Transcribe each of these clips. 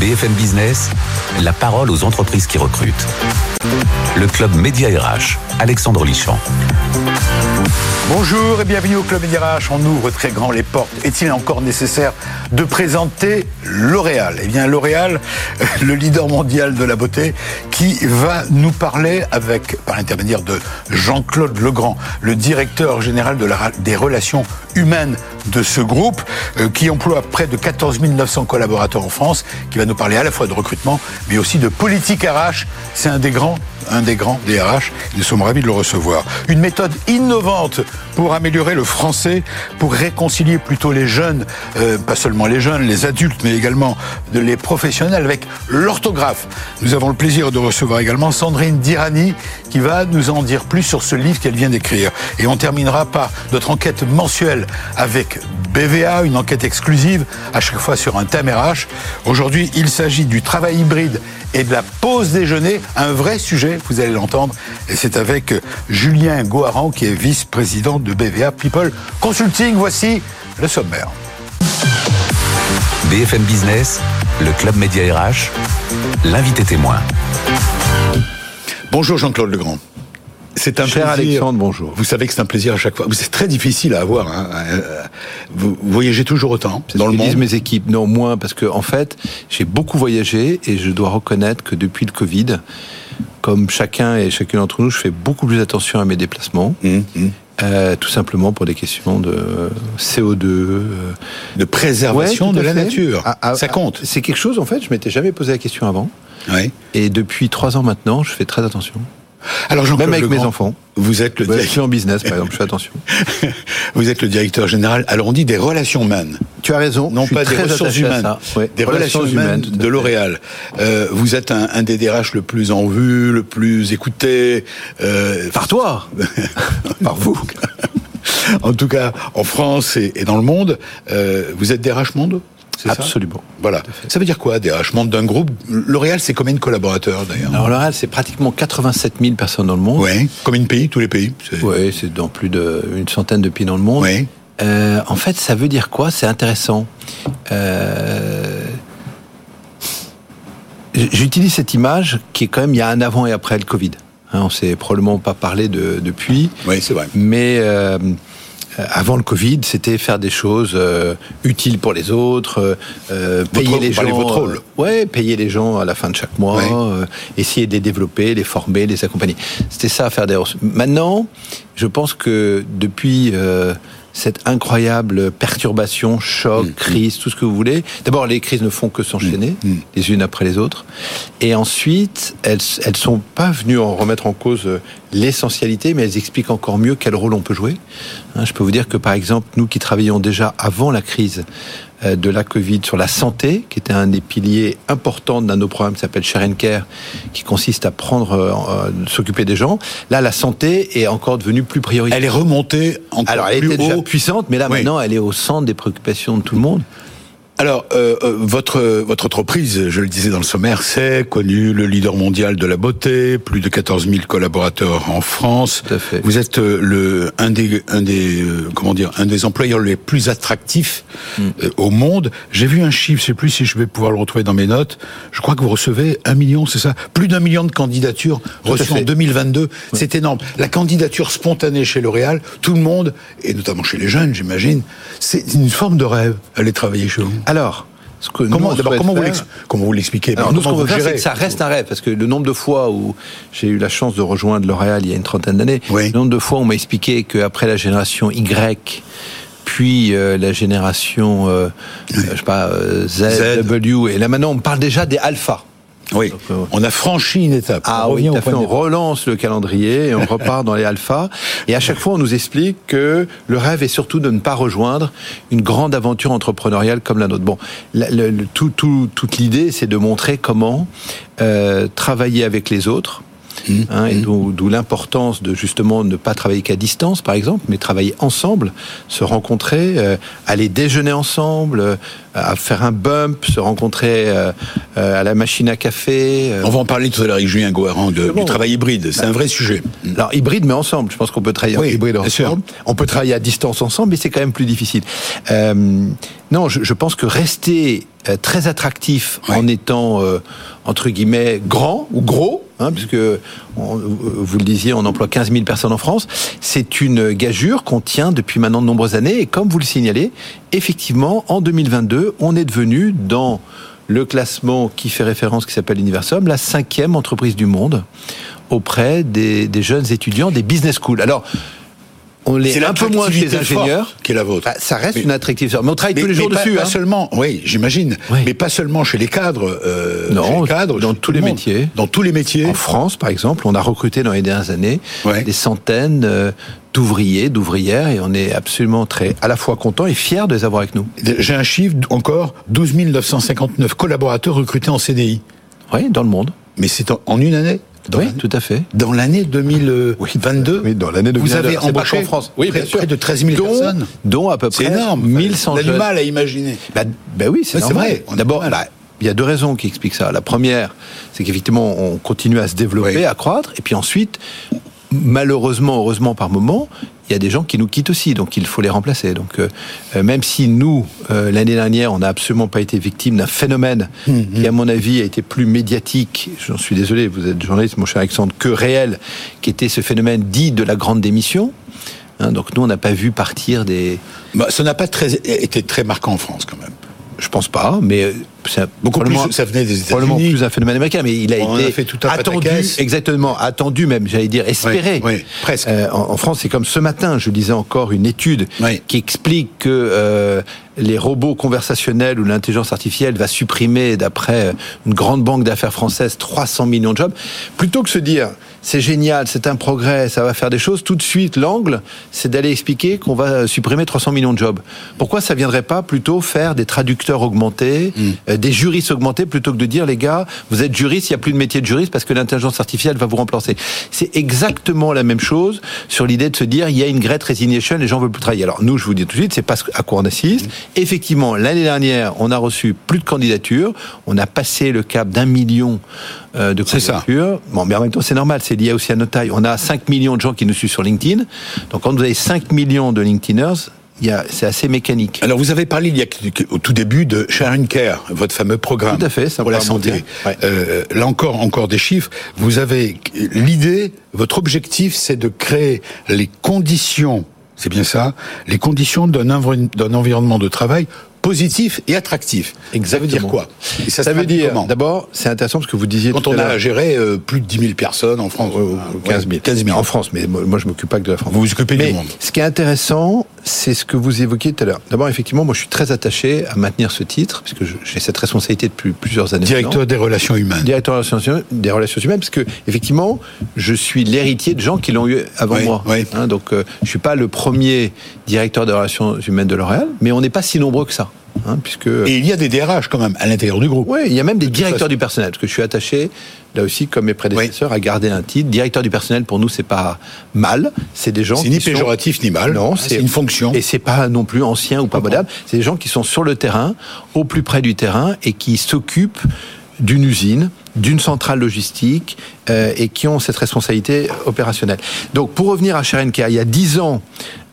BFM Business, la parole aux entreprises qui recrutent. Le club Média RH, Alexandre Lichamp. Bonjour et bienvenue au Club Média RH. On ouvre très grand les portes. Est-il encore nécessaire de présenter L'Oréal? Eh bien, L'Oréal, le leader mondial de la beauté, qui va nous parler avec, par l'intermédiaire de Jean-Claude Legrand, le directeur général des relations humaines de ce groupe, euh, qui emploie près de 14 900 collaborateurs en France, qui va nous parler à la fois de recrutement, mais aussi de politique RH. C'est un des grands un des grands DRH. Nous sommes ravis de le recevoir. Une méthode innovante pour améliorer le français, pour réconcilier plutôt les jeunes, euh, pas seulement les jeunes, les adultes, mais également les professionnels avec l'orthographe. Nous avons le plaisir de recevoir également Sandrine Dirani qui va nous en dire plus sur ce livre qu'elle vient d'écrire. Et on terminera par notre enquête mensuelle avec BVA, une enquête exclusive, à chaque fois sur un thème RH. Aujourd'hui, il s'agit du travail hybride et de la pause déjeuner, un vrai sujet, vous allez l'entendre, et c'est avec Julien Goharan qui est vice-président de BVA People Consulting. Voici le sommaire. BFM Business, le club média RH, l'invité témoin. Bonjour Jean-Claude Legrand. C'est un Cher Alexandre, bonjour. Vous savez que c'est un plaisir à chaque fois. C'est très difficile à avoir. Hein. Euh, vous voyagez toujours autant dans le monde. Disent mes équipes, non moins, parce que en fait, j'ai beaucoup voyagé et je dois reconnaître que depuis le Covid, comme chacun et chacune d'entre nous, je fais beaucoup plus attention à mes déplacements. Mmh, mmh. Euh, tout simplement pour des questions de CO2, euh, de préservation de la nature. Ah, ah, Ça compte. C'est quelque chose, en fait, je m'étais jamais posé la question avant. Et depuis trois ans maintenant, je fais très attention. Alors Jean Même avec mes enfants. Vous êtes le directeur... Je suis en business, par exemple, je fais attention. vous êtes le directeur général, alors on dit des relations humaines. Tu as raison. Non pas des ressources humaines. Des relations, humaines, de L'Oréal. Euh, vous êtes un, des DRH le plus en vue, le plus écouté. Euh, par toi Par vous En tout cas, en France et, dans le monde, euh, vous êtes DRH Monde? Absolument. voilà. Ça veut dire quoi, DRH Monde d'un groupe? L'Oréal, c'est combien de collaborateurs d'ailleurs? Alors L'Oréal, c'est pratiquement 87 000 personnes dans le monde. Oui. Combien de pays Tous les pays Oui, c'est dans plus d'une centaine de pays dans le monde. Oui. Euh, en fait, ça veut dire quoi? C'est intéressant. Euh, j'utilise cette image qui est quand même, il y a un avant et après le Covid. Hein, on s'est probablement pas parlé de, depuis. Oui, c'est vrai. Mais euh, avant le Covid, c'était faire des choses euh, utiles pour les autres, euh, payer les gens. Votre rôle. ouais, payer les gens à la fin de chaque mois, essayer de les développer, les former, les accompagner. C'était ça, faire des. Maintenant, je pense que depuis cette incroyable perturbation, choc, mm, mm. crise, tout ce que vous voulez. D'abord, les crises ne font que s'enchaîner, mm, les unes après les autres. Et ensuite, elles elles sont pas venues en remettre en cause euh, l'essentialité, mais elles expliquent encore mieux quel rôle on peut jouer. Hein, je peux vous dire que, par exemple, nous qui travaillions déjà avant la crise de la Covid sur la santé, qui était un des piliers importants d'un de nos programmes qui s'appelle Share Care, qui consiste à prendre, euh, s'occuper des gens. Là, la santé est encore devenue plus prioritaire. Elle est remontée encore Alors, elle était déjà puissante, mais là, maintenant, elle est au centre des préoccupations de tout le monde. Alors, euh, euh, votre votre entreprise, je le disais dans le sommaire, c'est connu le leader mondial de la beauté, plus de 14 000 collaborateurs en France. Tout à fait. Vous êtes euh, le un des un des comment dire un des employeurs les plus attractifs mm. au monde. J'ai vu un chiffre, je sais plus si je vais pouvoir le retrouver dans mes notes. Je crois que vous recevez un million, c'est ça? Plus d'un million de candidatures reçues en 2022. C'est énorme. La candidature spontanée chez L'Oréal, tout le monde, et notamment chez les jeunes, j'imagine, c'est une forme de rêve aller travailler chez vous. Alors, ce que comment, comment, vous l'expliquez Alors, nous, ce qu'on veut faire, c'est que ça reste un rêve, parce que le nombre de fois où j'ai eu la chance de rejoindre L'Oréal il y a une trentaine d'années, le nombre de fois où on m'a expliqué qu'après la génération Y, puis euh, la génération, euh, je sais pas, euh, Z, W, et là maintenant on parle déjà des alphas. Oui, euh, on a franchi une étape. Ah on oui, on relance le calendrier et on repart dans les alphas. Et à chaque fois, on nous explique que le rêve est surtout de ne pas rejoindre une grande aventure entrepreneuriale comme la nôtre. Bon, tout, tout, toute l'idée, c'est de montrer comment euh, travailler avec les autres, Mmh. Hein, et mmh. d'où l'importance de justement ne pas travailler qu'à distance, par exemple, mais travailler ensemble, se rencontrer, euh, aller déjeuner ensemble, euh, à faire un bump, se rencontrer euh, à la machine à café. On va en parler tout à l'heure avec Julien Goharan du travail hybride. C'est un vrai sujet. Mmh. Alors hybride, mais ensemble. Je pense qu'on peut travailler hybride ensemble. On peut travailler à distance ensemble, mais c'est quand même plus difficile. Non, je, je pense que rester euh, très attractif en étant euh, entre guillemets grand ou gros, hein, puisque on- vous le disiez, on emploie 15 000 personnes en France. C'est une gageure qu'on tient depuis maintenant de nombreuses années. Et comme vous le signalez, effectivement, en 2022, on est devenu dans le classement qui fait référence, qui s'appelle Universum, la cinquième entreprise du monde auprès des, des jeunes étudiants des business schools. Alors, on l'est un peu moins chez les ingénieurs. qui est la vôtre. Bah, ça reste Mais- une attractivité. Mais on travaille tous les jours dessus. pas hein. seulement, oui, j'imagine, Oui. mais pas seulement chez les cadres. euh, Non, chez les cadres, dans tous les monde. métiers. Dans tous les métiers. En France, par exemple, on a recruté dans les dernières années Ouais. des centaines euh, d'ouvriers, d'ouvrières, et on est absolument très, à la fois content et fiers de les avoir avec nous. J'ai un chiffre encore 12 959 collaborateurs recrutés en CDI. Oui, dans le monde. Mais c'est en, en une année. Dans oui, tout à fait. Dans l'année 2022, Oui, dans l'année de vous avez embauché en France. Oui, près, de 13 000 dont, personnes. dont à peu près énorme. 1100 On a du jeunes. mal à imaginer. Bah, bah oui, c'est vrai, D'abord, bah, il y a deux raisons qui expliquent ça. La première, c'est qu'effectivement, on continue à se développer, à croître. Et puis ensuite, malheureusement, heureusement par moment, il y a des gens qui nous quittent aussi, donc il faut les remplacer. Donc euh, euh, même si nous, euh, l'année dernière, on n'a absolument pas été victime d'un phénomène Mhm. qui, à mon avis, a été plus médiatique, j'en suis désolé, vous êtes journaliste, mon cher Alexandre, que réel, qui était ce phénomène dit de la grande démission. Hein, donc nous, on n'a pas vu partir des... Bah, ça n'a pas très, été très marquant en France quand même. Je pense pas, mais c'est Beaucoup plus, ça venait des probablement États-Unis. plus un phénomène américain, mais il a On été a fait tout un attendu, exactement, attendu même, j'allais dire espéré. Oui, oui, presque. Euh, en, en France, c'est comme ce matin, je lisais encore une étude Oui. qui explique que euh, les robots conversationnels ou l'intelligence artificielle va supprimer, d'après euh, une grande banque d'affaires française, 300 millions de jobs. Plutôt que se dire c'est génial, c'est un progrès, ça va faire des choses, tout de suite l'angle, c'est d'aller expliquer qu'on va supprimer 300 millions de jobs. Pourquoi ça viendrait pas plutôt faire des traducteurs augmentés, Hmm. Euh, des juristes augmentés, plutôt que de dire les gars, vous êtes juriste, il n'y a plus de métier de juriste parce que l'intelligence artificielle va vous remplacer. C'est exactement la même chose sur l'idée de se dire il y a une great resignation, les gens veulent plus travailler. Alors nous, je vous dis tout de suite, c'est pas à quoi on assiste. Hmm. Effectivement, l'année dernière, on a reçu plus de candidatures, on a passé le cap d'un million euh, de candidatures. Bon, mais en même temps, c'est normal, c'est lié aussi à notre taille. On a 5 millions de gens qui nous suivent sur LinkedIn. Donc quand vous avez 5 millions de LinkedIners, c'est assez mécanique. Alors vous avez parlé il y a, au tout début de Sharing Care, votre fameux programme Tout à fait, pour la santé. Ouais. Euh, là encore, encore des chiffres. Vous avez l'idée, votre objectif, c'est de créer les conditions, c'est bien ça, les conditions d'un environnement de travail positif et attractif. Ça veut dire quoi Et Ça, veut dire, d'abord, c'est intéressant parce que vous disiez quand tout on à a géré euh, plus de 10 000 personnes en France, Euh, 15 000. 15 000. En France, mais moi, je m'occupe pas que de la France. Vous vous occupez du mais monde. Ce qui est intéressant, c'est ce que vous évoquiez tout à l'heure. D'abord, effectivement, moi, je suis très attaché à maintenir ce titre, puisque j'ai cette responsabilité depuis plusieurs années. Directeur maintenant. des relations humaines. Directeur des relations, des relations humaines, parce que effectivement, je suis l'héritier de gens qui l'ont eu avant Oui, moi. oui. Hein, donc, euh, je suis pas le premier directeur des relations humaines de L'Oréal, mais on n'est pas si nombreux que ça, hein, puisque Et il y a des DRH quand même à l'intérieur du groupe. oui, il y a même des directeurs du personnel, parce que je suis attaché, là aussi, comme mes prédécesseurs, à garder un titre. Directeur du personnel, pour nous, c'est pas mal. C'est des gens C'est ni sont- péjoratif ni mal. Non, c'est une fonction. Et c'est pas non plus ancien ou pas moderne. C'est des gens qui sont sur le terrain, au plus près du terrain, et qui s'occupent d'une usine, d'une centrale logistique, euh, et qui ont cette responsabilité opérationnelle. Donc, pour revenir à Sharenka, il y a dix ans,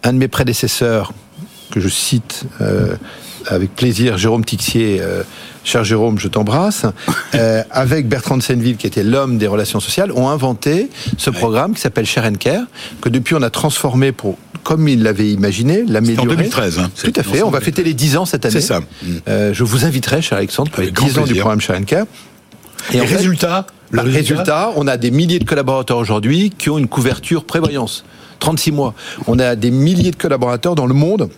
un de mes prédécesseurs, que je cite euh, avec plaisir, Jérôme Tixier, euh, cher Jérôme, je t'embrasse, euh, avec Bertrand de Senneville, qui était l'homme des relations sociales, ont inventé ce programme qui s'appelle Share and Care, que depuis on a transformé pour, comme il l'avait imaginé, l'améliorer. en 2013, hein. Tout à fait, on va fêter les 10 ans cette année. C'est ça. Euh, je vous inviterai, cher Alexandre, pour les Avec grand 10 ans du programme Share and Care. Et en fait, résultat, le bah, résultat, on a des milliers de collaborateurs aujourd'hui qui ont une couverture prévoyance. 36 mois. On a des milliers de collaborateurs dans le monde.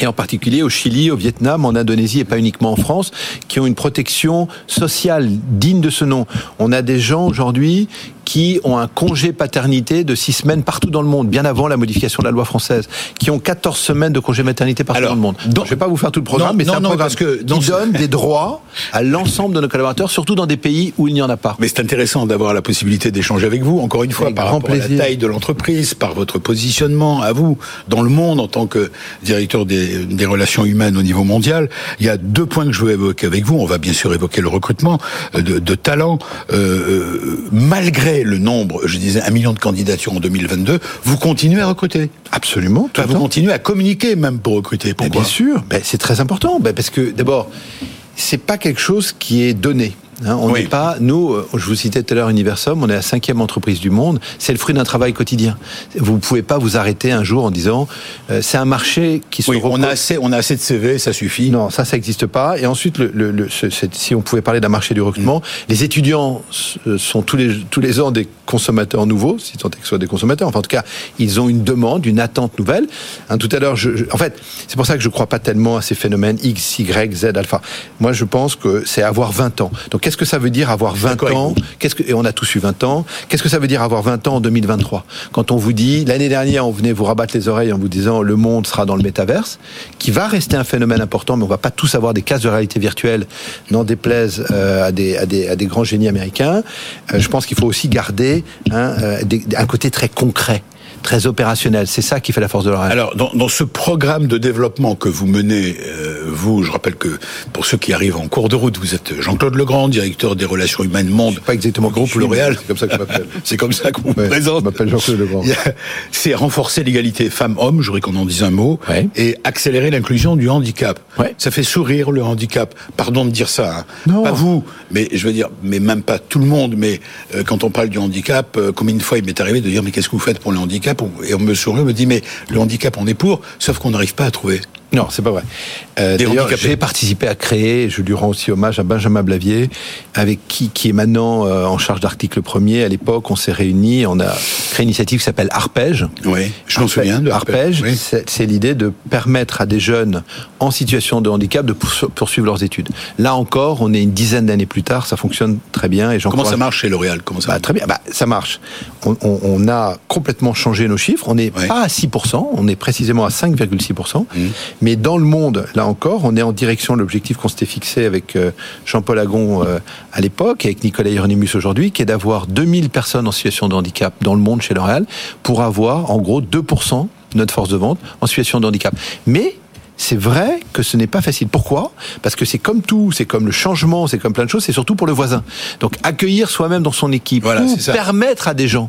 Et en particulier au Chili, au Vietnam, en Indonésie et pas uniquement en France, qui ont une protection sociale digne de ce nom. On a des gens aujourd'hui qui ont un congé paternité de 6 semaines partout dans le monde, bien avant la modification de la loi française, qui ont 14 semaines de congé maternité partout Alors, dans le monde. je ne vais pas vous faire tout le programme, Non, mais c'est un non, programme parce que qui donne des droits à l'ensemble de nos collaborateurs, surtout dans des pays où il n'y en a pas. Mais c'est intéressant d'avoir la possibilité d'échanger avec vous, encore une fois, Avec par grand rapport à la taille de l'entreprise, par votre positionnement à vous dans le monde en tant que directeur des, des relations humaines au niveau mondial. Il y a deux points que je veux évoquer avec vous. On va bien sûr évoquer le recrutement euh, de, de talents. Euh, euh, malgré malgré le nombre, je disais, un million de candidatures en 2022, vous continuez à recruter. Absolument. Tout vous continuez à communiquer même pour recruter. Pourquoi Bien sûr. Ben, c'est très important. Ben, parce que d'abord, c'est pas quelque chose qui est donné. Hein, on n'est pas, nous, euh, je vous citais tout à l'heure Universum, on est la cinquième entreprise du monde. C'est le fruit d'un travail quotidien. Vous ne pouvez pas vous arrêter un jour en disant, euh, c'est un marché qui se. Oui, on a assez, on a assez de CV, ça suffit. Non, ça, ça n'existe pas. Et ensuite, le, le, si on pouvait parler d'un marché du recrutement, mm. les étudiants euh, sont tous les tous les ans des consommateurs nouveaux, si tant est que ce soit des consommateurs. Enfin, en tout cas, ils ont une demande, une attente nouvelle. Hein, tout à l'heure, je, en fait, c'est pour ça que je ne crois pas tellement à ces phénomènes X, Y, Z, alpha. Moi, je pense que c'est avoir 20 ans. Donc, Qu'est-ce que ça veut dire avoir 20 ans Qu'est-ce que et on a tous eu 20 ans Qu'est-ce que ça veut dire avoir 20 ans en 2023 Quand on vous dit l'année dernière, on venait vous rabattre les oreilles en vous disant le monde sera dans le métaverse, qui va rester un phénomène important, mais on va pas tous avoir des cases de réalité virtuelle, n'en déplaise euh, à, des, à, des, à des grands génies américains. Euh, je pense qu'il faut aussi garder hein, euh, un côté très concret très opérationnel. C'est ça qui fait la force de l'Oréal. Alors, dans, dans, ce programme de développement que vous menez, vous, je rappelle que pour ceux qui arrivent en cours de route, vous êtes Jean-Claude Legrand, directeur des relations humaines monde. Pas exactement groupe L'Oréal. C'est comme ça qu'on m'appelle. C'est comme ça qu'on vous présente. Je m'appelle Jean-Claude Legrand. C'est renforcer l'égalité femmes-hommes, j'aurais qu'on en dise un mot, ouais. et accélérer l'inclusion du handicap. Ouais. Ça fait sourire le handicap. Pardon de dire ça. Hein. Non. Pas vous, mais je veux dire, mais même pas tout le monde. Mais euh, quand on parle du handicap, euh, combien de fois il m'est arrivé de dire mais qu'est-ce que vous faites pour le handicap? Et on me sourit, on me dit mais le handicap on est pour, sauf qu'on n'arrive pas à trouver. Non, c'est pas vrai. Euh, j'ai participé à créer, je lui rends aussi hommage à Benjamin Blavier, avec qui, qui est maintenant euh, en charge d'article premier. À l'époque, on s'est réunis, on a créé une initiative qui s'appelle Arpège. Oui, je m'en souviens de Arpège. Oui. C'est l'idée de permettre à des jeunes en situation de handicap de poursuivre leurs études. Là encore, on est une dizaine d'années plus tard, ça fonctionne très bien. Et Comment ça marche chez L'Oréal? Comment ça bah, Très bien, bah, ça marche. On, on, on, a complètement changé nos chiffres. On n'est pas à 6%, on est précisément à 5,6%. Mmh. Mais dans le monde, là encore, on est en direction de l'objectif qu'on s'était fixé avec euh, Jean-Paul Agon euh, à l'époque, et avec Nicolas Hieronymus aujourd'hui, qui est d'avoir 2000 personnes en situation de handicap dans le monde chez L'Oréal, pour avoir en gros 2% de notre force de vente en situation de handicap. Mais c'est vrai que ce n'est pas facile. Pourquoi? Parce que c'est comme tout, c'est comme le changement, c'est comme plein de choses, c'est surtout pour le voisin. Donc accueillir soi-même dans son équipe, voilà, ou permettre à des gens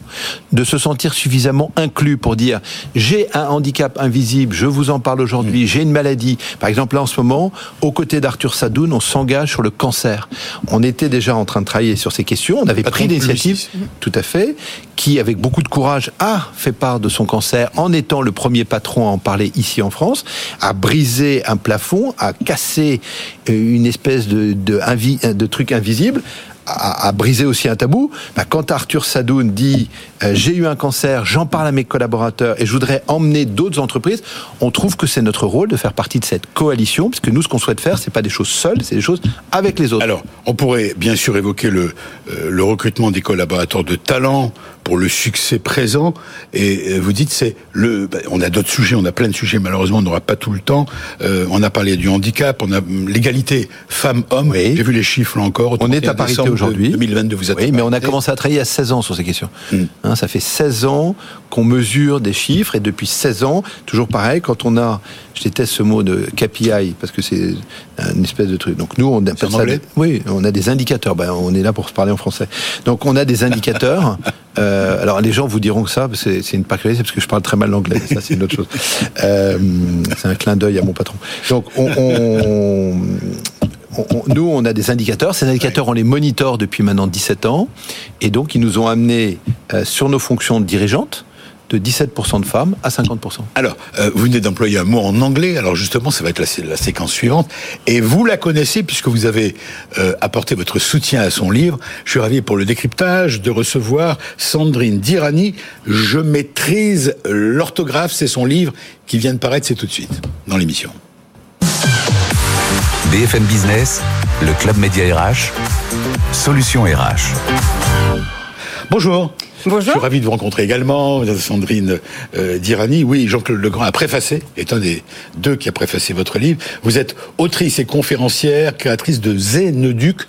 de se sentir suffisamment inclus pour dire j'ai un handicap invisible, je vous en parle aujourd'hui, mmh. j'ai une maladie. Par exemple, là en ce moment, aux côtés d'Arthur Sadoun, on s'engage sur le cancer. On était déjà en train de travailler sur ces questions, on avait pris l'initiative, tout à fait, qui avec beaucoup de courage a fait part de son cancer en étant le premier patron à en parler ici en France, a brisé un plafond, à casser euh, une espèce de truc invisible, à, briser aussi un tabou. Bah, quand Arthur Sadoun dit euh, j'ai eu un cancer, j'en parle à mes collaborateurs et je voudrais emmener d'autres entreprises, on trouve que c'est notre rôle de faire partie de cette coalition, parce que nous, ce qu'on souhaite faire, c'est pas des choses seules, c'est des choses avec les autres. Alors, on pourrait bien sûr évoquer le, euh, le recrutement des collaborateurs de talent, pour le succès présent. Et euh, vous dites, c'est le. Bah, on a d'autres sujets, on a plein de sujets. Malheureusement, on n'aura pas tout le temps. Euh, on a parlé du handicap, on a l'égalité femmes-hommes. Oui. J'ai vu les chiffres là encore. On est à parité aujourd'hui. 2022, vous êtes. Oui, mais on a commencé à travailler à 16 ans sur ces questions. Hmm. Hein, ça fait 16 ans qu'on mesure des chiffres et depuis 16 ans, toujours pareil, quand on a je déteste ce mot de KPI parce que c'est une espèce de truc. Donc nous, on appelle ça. oui, on a des indicateurs. Ben, on est là pour se parler en français. Donc on a des indicateurs. euh, alors les gens vous diront que ça, c'est une particularité, parce que je parle très mal l'anglais. Ça, c'est une autre chose. Euh, c'est un clin d'œil à mon patron. Donc on, on nous, on a des indicateurs. Ces indicateurs, on les monitore depuis maintenant 17 ans. Et donc, ils nous ont amenés euh, sur nos fonctions dirigeantes de 17% de femmes à 50%. Alors, euh, vous venez d'employer un mot en anglais, alors justement, ça va être la, la, séquence suivante, et vous la connaissez puisque vous avez euh, apporté votre soutien à son livre. Je suis ravi pour le décryptage de recevoir Sandrine Dirani. Je maîtrise l'orthographe, c'est son livre qui vient de paraître, c'est tout de suite, dans l'émission. BFM Business, le Club Média RH, Solution RH. Bonjour. Bonjour. Je suis ravi de vous rencontrer également, Sandrine euh, Dirani. Oui, Jean-Claude Legrand a préfacé, est un des deux qui a préfacé votre livre. Vous êtes autrice et conférencière, créatrice de Zéneduc,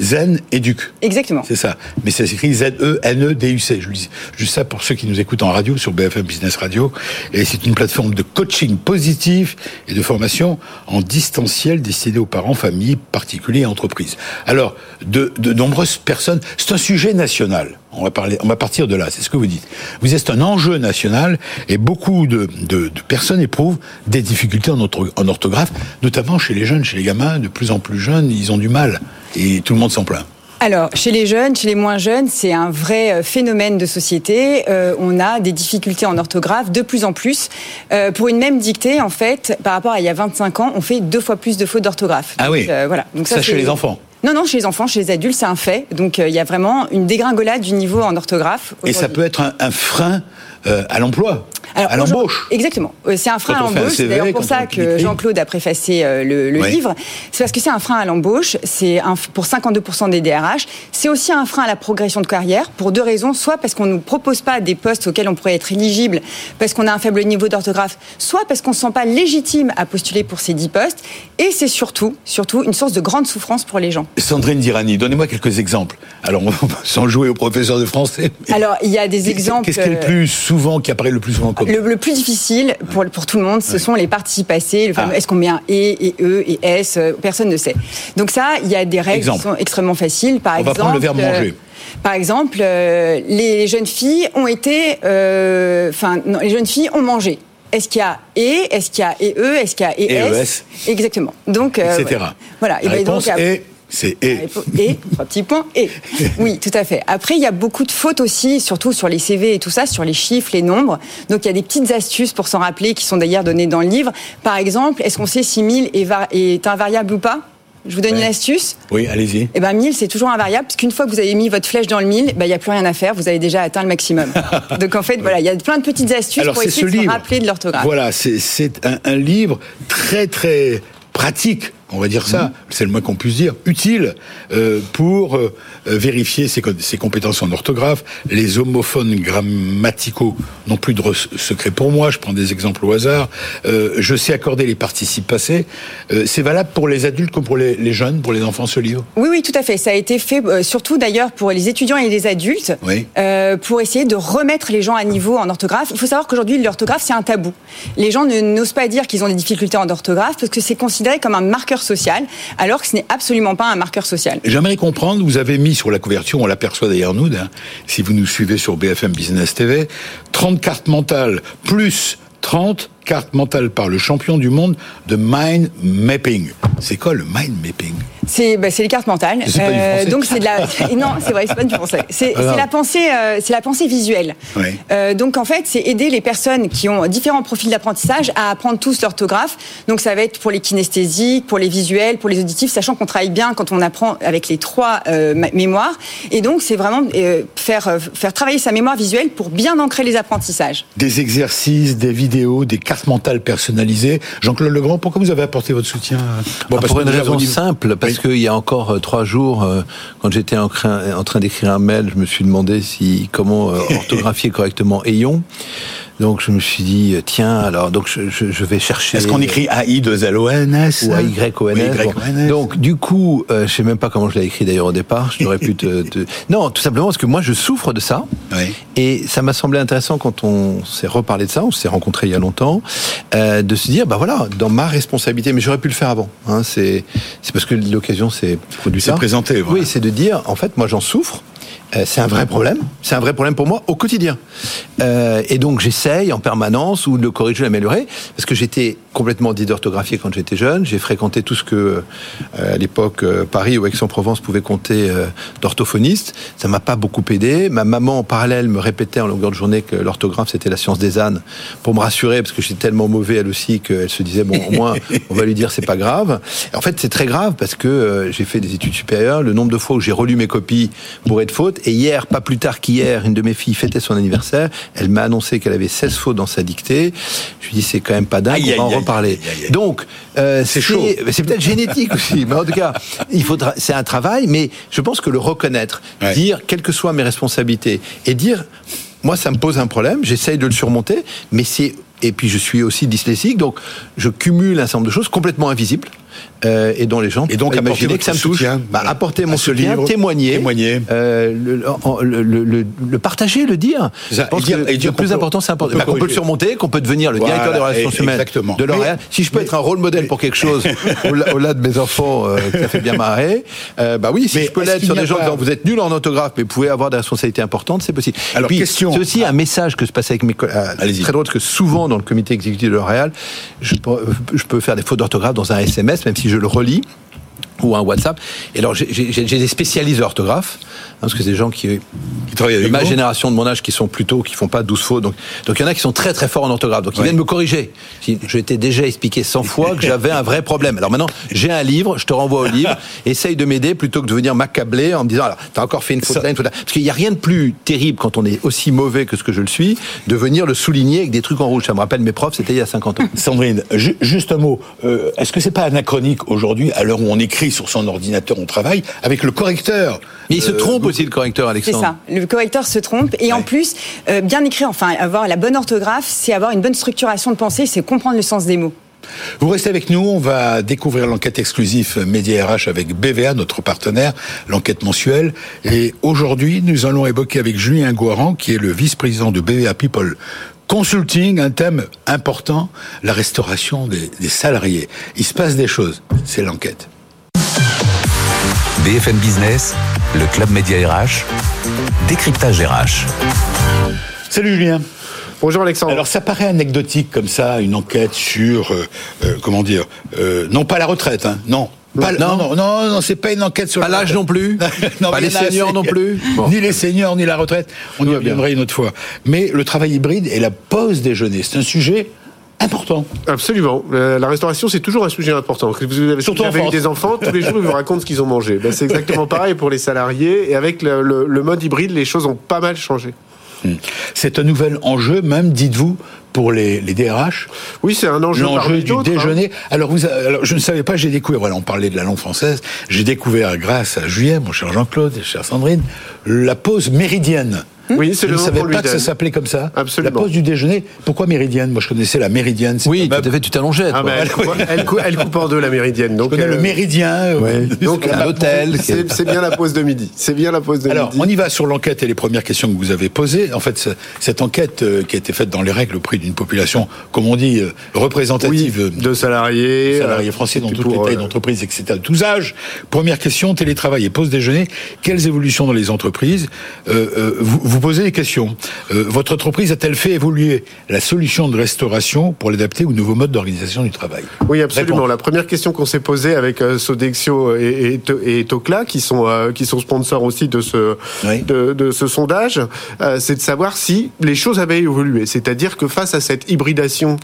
Zen Educ. Exactement. C'est ça. Mais c'est écrit Z-E-N-E-D-U-C. Je dis juste ça pour ceux qui nous écoutent en radio, sur BFM Business Radio. Et c'est une plateforme de coaching positif et de formation en distanciel destinée aux parents, familles, particuliers et entreprises. Alors, de, de nombreuses personnes, c'est un sujet national. On va, parler, on va partir de là, c'est ce que vous dites. Vous êtes un enjeu national et beaucoup de, de, de personnes éprouvent des difficultés en, en orthographe, notamment chez les jeunes, chez les gamins, de plus en plus jeunes, ils ont du mal et tout le monde s'en plaint. Alors, chez les jeunes, chez les moins jeunes, c'est un vrai euh, phénomène de société. Euh, on a des difficultés en orthographe de plus en plus. Euh, pour une même dictée, en fait, par rapport à il y a 25 ans, on fait deux fois plus de fautes d'orthographe. Ah oui. Euh, voilà. Donc ça, ça chez les enfants. Non, non, chez les enfants, chez les adultes, c'est un fait. Donc il y a vraiment une dégringolade du niveau en orthographe. Et ça peut être un, un frein euh, à l'emploi, à l'embauche. Exactement. Euh, c'est un frein à l'embauche. C'est d'ailleurs pour ça que Jean-Claude a préfacé euh, le, le oui. livre. C'est parce que c'est un frein à l'embauche. C'est pour 52% des DRH. C'est aussi un frein à la progression de carrière pour deux raisons. Soit parce qu'on ne nous propose pas des postes auxquels on pourrait être éligible parce qu'on a un faible niveau d'orthographe, soit parce qu'on ne se sent pas légitime à postuler pour ces 10 postes. Et c'est surtout, surtout une source de grande souffrance pour les gens. Sandrine Dirani, donnez-moi quelques exemples. Alors, sans jouer au professeur de français. Alors, il y a des exemples. Qu'est-ce qui est le plus souvent, qui apparaît le plus souvent comme le, le, plus difficile pour, pour tout le monde, ce ouais. sont les participes passés. Le fameux, ah. Est-ce qu'on met un E et E et S Personne ne sait. Donc ça, il y a des règles exemple. qui sont extrêmement faciles. Par On exemple, va prendre le verbe manger. Euh, par exemple, euh, les jeunes filles ont été, enfin, euh, les jeunes filles ont mangé. Est-ce qu'il y a E Est-ce qu'il y a EE Est-ce qu'il y a ES EES. Exactement. Donc, etc. Voilà. La et réponse donc, est c'est et. Et, trois petits points, et. Oui, tout à fait. Après, il y a beaucoup de fautes aussi, surtout sur les CV et tout ça, sur les chiffres, les nombres. Donc, il y a des petites astuces pour s'en rappeler qui sont d'ailleurs données dans le livre. Par exemple, est-ce qu'on sait si 1000 est, est un variable ou pas? Je vous donne ouais. une astuce Oui, allez-y. Eh ben 1000, c'est toujours invariable, parce qu'une fois que vous avez mis votre flèche dans le 1000, il ben, n'y a plus rien à faire, vous avez déjà atteint le maximum. Donc en fait, voilà, il y a plein de petites astuces Alors, pour essayer de livre, se rappeler de l'orthographe. Voilà, c'est un, un livre très très pratique on va dire ça, mmh. c'est le moins qu'on puisse dire, utile euh, pour euh, vérifier ses, ses, compétences en orthographe. Les homophones grammaticaux n'ont plus de secret pour moi, je prends des exemples au hasard. Euh, je sais accorder les participes passés. Euh, c'est valable pour les adultes comme pour les, les, jeunes, pour les enfants, ce livre Oui, oui, tout à fait. Ça a été fait euh, surtout d'ailleurs pour les étudiants et les adultes, oui. Euh, pour essayer de remettre les gens à niveau en orthographe. Il faut savoir qu'aujourd'hui, l'orthographe, c'est un tabou. Les gens n'osent pas dire qu'ils ont des difficultés en orthographe parce que c'est considéré comme un marqueur social, alors que ce n'est absolument pas un marqueur social. J'aimerais comprendre, vous avez mis sur la couverture, on l'aperçoit d'ailleurs nous, hein, si vous nous suivez sur BFM Business TV, 30 cartes mentales plus 30 cartes mentales par le champion du monde de mind mapping. C'est quoi le mind mapping? C'est bah, les cartes mentales. Euh, donc c'est de la non c'est vrai c'est pas du français. C'est la pensée euh, c'est la pensée visuelle. Oui. Euh, donc en fait c'est aider les personnes qui ont différents profils d'apprentissage à apprendre tous l'orthographe. Donc ça va être pour les kinesthésiques, pour les visuels, pour les auditifs, sachant qu'on travaille bien quand on apprend avec les trois euh, mémoires. Et donc c'est vraiment euh, faire faire travailler sa mémoire visuelle pour bien ancrer les apprentissages. Des exercices, des vidéos, des cartes mentales personnalisées. Jean-Claude Legrand, pourquoi vous avez apporté votre soutien bon, ah, Pour une raison simple, parce oui. qu'il y a encore euh, trois jours, euh, quand j'étais en, train d'écrire un mail, je me suis demandé si comment euh, orthographier correctement ayons. Donc je me suis dit tiens alors donc je, je, je vais chercher. Est-ce qu'on écrit A I 2 L O N S ou A Y O N S, bon. Donc du coup euh, je sais même pas comment je l'ai écrit d'ailleurs au départ. J'aurais pu te, te, non tout simplement parce que moi je souffre de ça oui. et ça m'a semblé intéressant quand on s'est reparlé de ça, on s'est rencontré il y a longtemps, euh, de se dire bah voilà dans ma responsabilité mais j'aurais pu le faire avant. Hein, c'est c'est parce que l'occasion s'est produite. C'est présenté. Voilà. Oui c'est de dire en fait moi j'en souffre euh, c'est un vrai problème. C'est un vrai problème pour moi au quotidien. Euh, et donc j'essaye en permanence ou de le corriger, l'améliorer, parce que j'étais complètement dit d'orthographier quand j'étais jeune. J'ai fréquenté tout ce que euh, à l'époque euh, Paris ou Aix-en-Provence pouvait compter euh, d'orthophonistes. Ça m'a pas beaucoup aidé. Ma maman en parallèle me répétait en longueur de journée que l'orthographe c'était la science des ânes pour me rassurer parce que j'étais tellement mauvais elle aussi qu'elle se disait bon au moins on va lui dire c'est pas grave. Et en fait c'est très grave parce que euh, j'ai fait des études supérieures. Le nombre de fois où j'ai relu mes copies bourrées de fautes et hier pas plus tard qu'hier une de mes filles fêtait son anniversaire. Elle m'a annoncé qu'elle avait 16 fautes dans sa dictée. Je lui dis c'est quand même pas dingue. Aïe, on va en reparler. Donc, euh, c'est chaud. C'est peut-être génétique aussi, mais en tout cas, il faudra. C'est un travail, mais je pense que le reconnaître, ouais. dire quelles que soient mes responsabilités, et dire, moi, ça me pose un problème, j'essaye de le surmonter, mais c'est et puis je suis aussi dyslexique, donc je cumule un certain nombre de choses complètement invisibles. Euh, et dont les gens et donc imaginer que ça me touche. Bah, apporter mon soutien, témoigner, témoigner. Euh, le, le, le, le, partager, le dire. Que le plus important, c'est important. Qu'on peut, le surmonter, qu'on peut devenir le directeur des relations humaines de L'Oréal. Si je peux être un rôle modèle pour quelque chose, au-delà de mes enfants, euh, ça fait bien marrer. Bah oui, si je peux l'être sur des gens dont vous êtes nul en orthographe, mais vous pouvez avoir des responsabilités importantes, c'est possible. Alors, question. C'est aussi un message que se passe avec mes collègues. Très drôle que souvent dans le comité exécutif de L'Oréal, je peux faire des fautes d'orthographe dans un SMS, si je le relis ou un WhatsApp. Et alors, j'ai des spécialistes d'orthographe, hein, parce que c'est des gens qui, qui travaillent avec ma génération de mon âge, qui sont plutôt, qui font pas 12 fautes. Donc, donc il y en a qui sont très très forts en orthographe. Donc, ils viennent me corriger. Je t'ai déjà expliqué 100 fois que j'avais un vrai problème. Alors maintenant, j'ai un livre, je te renvoie au livre, essaye de m'aider plutôt que de venir m'accabler en me disant, alors, t'as encore fait une faute là, une faute là. Parce qu'il n'y a rien de plus terrible quand on est aussi mauvais que ce que je le suis, de venir le souligner avec des trucs en rouge. Ça me rappelle mes profs, c'était il y a 50 ans. Sandrine, juste un mot. Euh, est-ce que c'est pas anachronique aujourd'hui, à l'heure où on écrit sur son ordinateur, on travaille avec le correcteur. Mais il se euh, trompe aussi le correcteur, Alexandre. C'est ça. Le correcteur se trompe et en plus, euh, bien écrire, enfin avoir la bonne orthographe, c'est avoir une bonne structuration de pensée, c'est comprendre le sens des mots. Vous restez avec nous, on va découvrir l'enquête exclusive Média RH avec BVA, notre partenaire, l'enquête mensuelle. Et aujourd'hui, nous allons évoquer avec Julien Guaran, qui est le vice-président de BVA People Consulting, un thème important, la restauration des, des salariés. Il se passe des choses, c'est l'enquête. BFM Business, le Club Média RH, décryptage RH. Salut Julien. Bonjour Alexandre. Alors ça paraît anecdotique comme ça, une enquête sur, euh, euh, comment dire, euh, non pas la retraite, hein, non, non. non, non, non, c'est pas une enquête sur l'âge non plus. non, pas les seniors non plus. Ni les seniors, ni la retraite. On y reviendra une autre fois. Mais le travail hybride et la pause déjeuner, c'est un sujet important. Absolument. Euh, la restauration, c'est toujours un sujet important. Vous avez, Surtout avec des enfants, tous les jours, ils vous racontent ce qu'ils ont mangé. Ben, c'est exactement pareil pour les salariés. Et avec le, mode hybride, les choses ont pas mal changé. Hmm. C'est un nouvel enjeu, même, dites-vous, pour les, DRH. Oui, c'est un enjeu. L'enjeu du hein. déjeuner. Alors, vous, alors, je ne savais pas, j'ai découvert, voilà, on parlait de la langue française, j'ai découvert, grâce à Julien, mon cher Jean-Claude chère Sandrine, la pause méridienne. Hmm oui, c'est Je ne savais pas que ça s'appelait comme ça. Absolument. La pause du déjeuner. Pourquoi méridienne? Moi, je connaissais la méridienne. Oui, tout à fait, tu t'allongeais. Ah ben, elle, coupe, elle, coupe, en deux la méridienne. Donc, je connais le euh, méridien. Euh, donc, l'hôtel. C'est bien la pause de midi. C'est bien la pause de Alors, on y va sur l'enquête et les premières questions que vous avez posées. En fait, cette enquête euh, qui a été faite dans les règles au prix d'une population, comme on dit, représentative de salariés, salariés français dans toutes les tailles d'entreprise, etc. De tous âges. Première question télétravail et pause déjeuner. Quelles évolutions dans les entreprises? Vous, vous posez des questions. Euh, votre entreprise a-t-elle fait évoluer la solution de restauration pour l'adapter aux nouveaux modes d'organisation du travail? Oui, absolument. La première question qu'on s'est posée avec euh, Sodexio et, et, Tocla, qui sont euh, qui sont sponsors aussi de ce de, ce sondage, c'est de savoir si les choses avaient évolué. C'est-à-dire que face à cette hybridation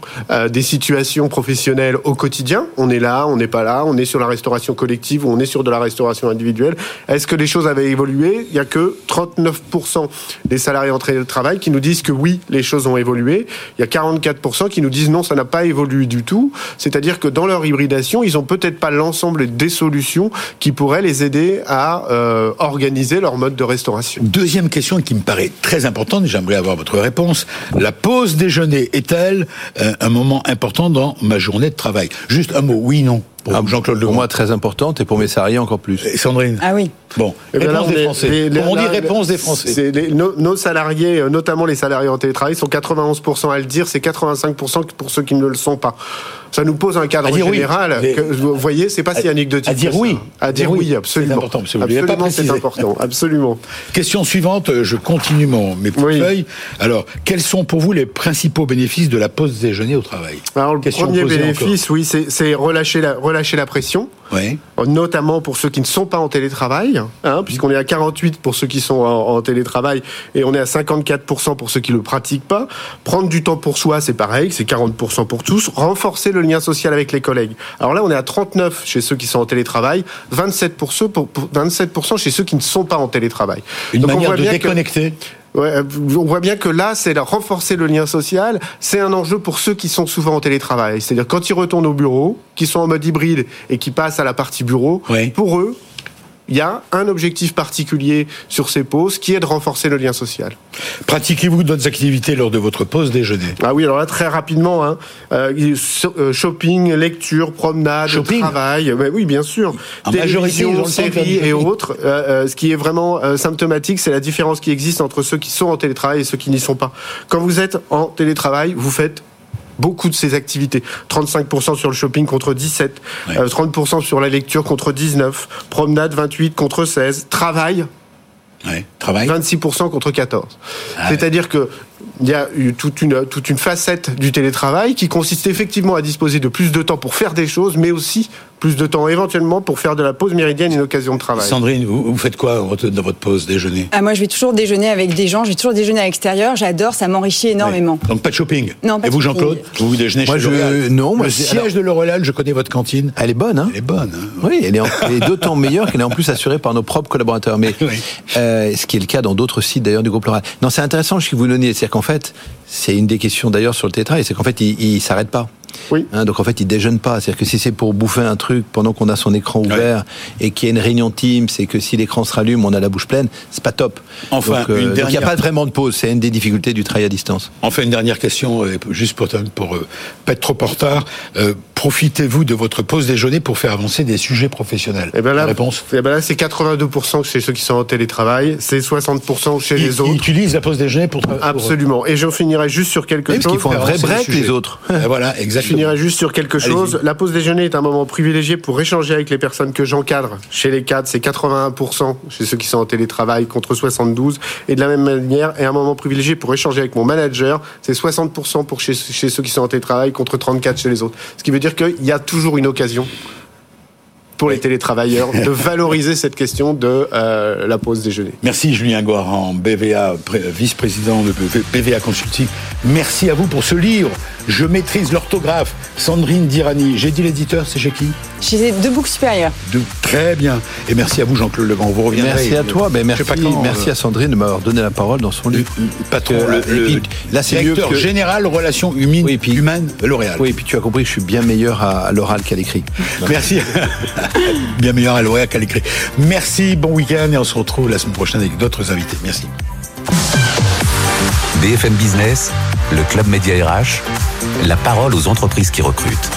des situations professionnelles au quotidien, on est là, on n'est pas là, on est sur la restauration collective ou on est sur de la restauration individuelle. Est-ce que les choses avaient évolué? Il y a que 39% des salariés en travail qui nous disent que oui, les choses ont évolué. Il y a 44% qui nous disent non, ça n'a pas évolué du tout. C'est-à-dire que dans leur hybridation, ils ont peut-être pas l'ensemble des solutions qui pourraient les aider à euh, organiser leur mode de restauration. Deuxième question qui me paraît très importante, j'aimerais avoir votre réponse. La pause déjeuner est-elle euh, un moment important dans ma journée de travail? Juste un mot, oui, non. Pour ah, Jean-Claude Pour moi, très importante et pour mes salariés encore plus. Et Sandrine Ah oui. Bon, eh réponse des Français. on dit réponse des Français. nos, salariés, euh, notamment les salariés en télétravail, sont 91% à le dire, c'est 85% pour ceux qui ne le sont pas. Ça nous pose un cadre général. vous voyez, c'est pas si anecdotique. À dire oui. À dire oui, absolument. C'est important. Absolument, c'est important. Absolument. Question suivante. Je continue mon, mes feuilles. Alors, quels sont pour vous les principaux bénéfices de la pause déjeuner au travail? Alors, le premier bénéfice, oui, c'est relâcher la, relâcher la pression. Oui. Notamment pour ceux qui ne sont pas en télétravail, hein, puisqu'on est à 48 pour ceux qui sont en, télétravail et on est à 54% pour ceux qui le pratiquent pas. Prendre du temps pour soi, c'est pareil, c'est 40% pour tous. Renforcer le lien social avec les collègues. Alors là, on est à 39 chez ceux qui sont en télétravail, 27 pour ceux, pour, 27% chez ceux qui ne sont pas en télétravail. Une manière de déconnecter. Ouais, on voit bien que là, c'est renforcer le lien social. C'est un enjeu pour ceux qui sont souvent en télétravail. C'est-à-dire quand ils retournent au bureau, qui sont en mode hybride et qui passent à la partie bureau, pour eux, il y a un objectif particulier sur ces pauses qui est de renforcer le lien social. Pratiquez-vous d'autres activités lors de votre pause déjeuner? Ah oui, alors là très rapidement, hein, euh, shopping, lecture, promenade, travail, mais oui bien sûr, en télévision, séries et autres. Euh, ce qui est vraiment symptomatique, c'est la différence qui existe entre ceux qui sont en télétravail et ceux qui n'y sont pas. Quand vous êtes en télétravail, vous faites beaucoup de ces activités. 35% sur le shopping contre 17, 30% euh, sur la lecture contre 19, promenade 28 contre 16, travail Travail. 26% contre 14. Ah C'est-à-dire que il y a eu toute une, toute une facette du télétravail qui consiste effectivement à disposer de plus de temps pour faire des choses, mais aussi plus de temps éventuellement pour faire de la pause méridienne une occasion de travail. Sandrine, vous, faites quoi dans votre pause déjeuner ah, Moi, je vais toujours déjeuner avec des gens, je vais toujours déjeuner à l'extérieur, j'adore, ça m'enrichit énormément. Donc pas de shopping Non, pas Et vous, Jean-Claude Vous déjeunez moi, chez je... Non, moi, Le siège de L'Oréal, je connais votre cantine. Elle est bonne, hein Elle est bonne. Hein. Oui, elle est, est d'autant meilleure qu'elle est en plus assurée par nos propres collaborateurs. Mais euh, ce qui est le cas dans d'autres sites d'ailleurs du groupe L'Oréal. Non, c'est intéressant ce que vous donnez, c'est-à-dire qu'en fait, c'est une des questions d'ailleurs sur le télétravail, c'est qu'en fait, il, ne s'arrête pas. Oui. Hein, donc en fait, il déjeune pas. C'est-à-dire que si c'est pour bouffer un truc pendant qu'on a son écran ouvert et qu'il y a une réunion Teams c'est que si l'écran se rallume, on a la bouche pleine, c'est pas top. Enfin, donc, euh, il n'y a pas vraiment de pause. C'est une des difficultés du travail à distance. Enfin, une dernière question, euh, juste pour, pour euh, pas être trop en retard. Profitez-vous de votre pause déjeuner pour faire avancer des sujets professionnels et eh ben là, réponse et eh ben là, c'est 82% chez ceux qui sont en télétravail, c'est 60% chez les autres. Ils utilisent la pause déjeuner pour... Absolument. Et je finirai juste sur quelque chose. Parce qu'ils font un vrai break, les autres. voilà, exactement. Je finirai juste sur quelque chose. La pause déjeuner est un moment privilégié pour échanger avec les personnes que j'encadre. Chez les cadres, c'est 81% chez ceux qui sont en télétravail contre 72. Et de la même manière, et un moment privilégié pour échanger avec mon manager, c'est 60% pour chez, chez ceux qui sont en télétravail contre 34 chez les autres. Ce qui veut dire qu'il y a toujours une occasion pour les télétravailleurs de valoriser cette question de euh, la pause déjeuner. Merci Julien Guaran, BVA, vice-président de BVA Consulting. Merci à vous pour ce livre. Je maîtrise l'orthographe. Sandrine Dirani. J'ai dit l'éditeur, c'est chez qui Chez deux books supérieurs. Très bien. Et merci à vous Jean-Claude Levent. Vous reviendrez. Merci à toi. Ben, merci, merci euh, à Sandrine de m'avoir donné la parole dans son livre. Patron, le, là c'est directeur général relations humaines, oui, puis, humaines L'Oréal. Oui, et puis tu as compris que je suis bien meilleur à, l'oral qu'à l'écrit. Merci. bien meilleur à l'oréal qu'à l'écrit. Merci, bon week-end et on se retrouve la semaine prochaine avec d'autres invités. Merci. BFM Business, le Club Média RH, la parole aux entreprises qui recrutent.